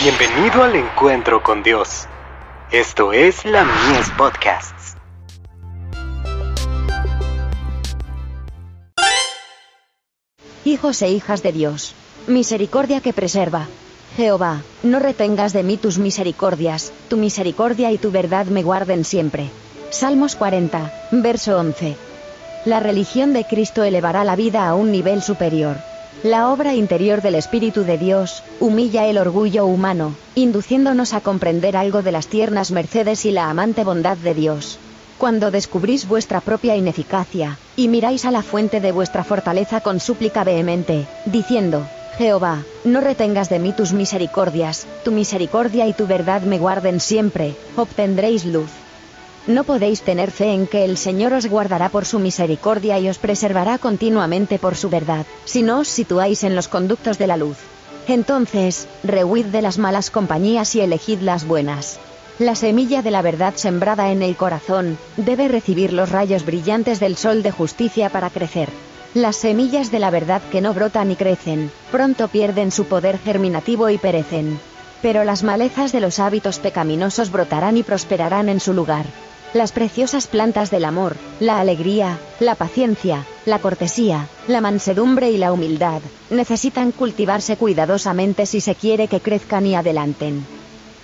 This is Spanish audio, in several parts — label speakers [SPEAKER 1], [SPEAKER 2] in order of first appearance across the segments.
[SPEAKER 1] Bienvenido al encuentro con Dios. Esto es la Mies Podcasts.
[SPEAKER 2] Hijos e hijas de Dios, misericordia que preserva. Jehová, no retengas de mí tus misericordias, tu misericordia y tu verdad me guarden siempre. Salmos 40, verso 11. La religión de Cristo elevará la vida a un nivel superior. La obra interior del Espíritu de Dios humilla el orgullo humano, induciéndonos a comprender algo de las tiernas mercedes y la amante bondad de Dios. Cuando descubrís vuestra propia ineficacia, y miráis a la fuente de vuestra fortaleza con súplica vehemente, diciendo, Jehová, no retengas de mí tus misericordias, tu misericordia y tu verdad me guarden siempre, obtendréis luz. No podéis tener fe en que el Señor os guardará por su misericordia y os preservará continuamente por su verdad, si no os situáis en los conductos de la luz. Entonces, rehuid de las malas compañías y elegid las buenas. La semilla de la verdad sembrada en el corazón, debe recibir los rayos brillantes del sol de justicia para crecer. Las semillas de la verdad que no brotan y crecen, pronto pierden su poder germinativo y perecen. Pero las malezas de los hábitos pecaminosos brotarán y prosperarán en su lugar. Las preciosas plantas del amor, la alegría, la paciencia, la cortesía, la mansedumbre y la humildad, necesitan cultivarse cuidadosamente si se quiere que crezcan y adelanten.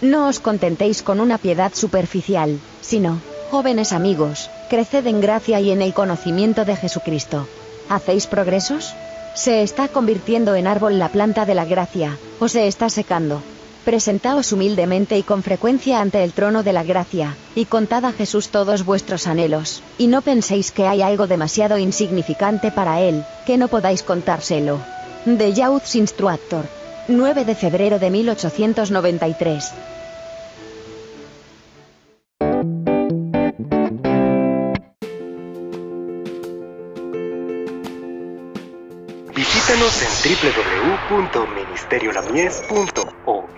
[SPEAKER 2] No os contentéis con una piedad superficial, sino, jóvenes amigos, creced en gracia y en el conocimiento de Jesucristo. ¿Hacéis progresos? ¿Se está convirtiendo en árbol la planta de la gracia, o se está secando? Presentaos humildemente y con frecuencia ante el trono de la gracia, y contad a Jesús todos vuestros anhelos, y no penséis que hay algo demasiado insignificante para Él, que no podáis contárselo. De Youth's Instructor. 9 de febrero de 1893.
[SPEAKER 1] Visítanos en www.ministeriolamies.org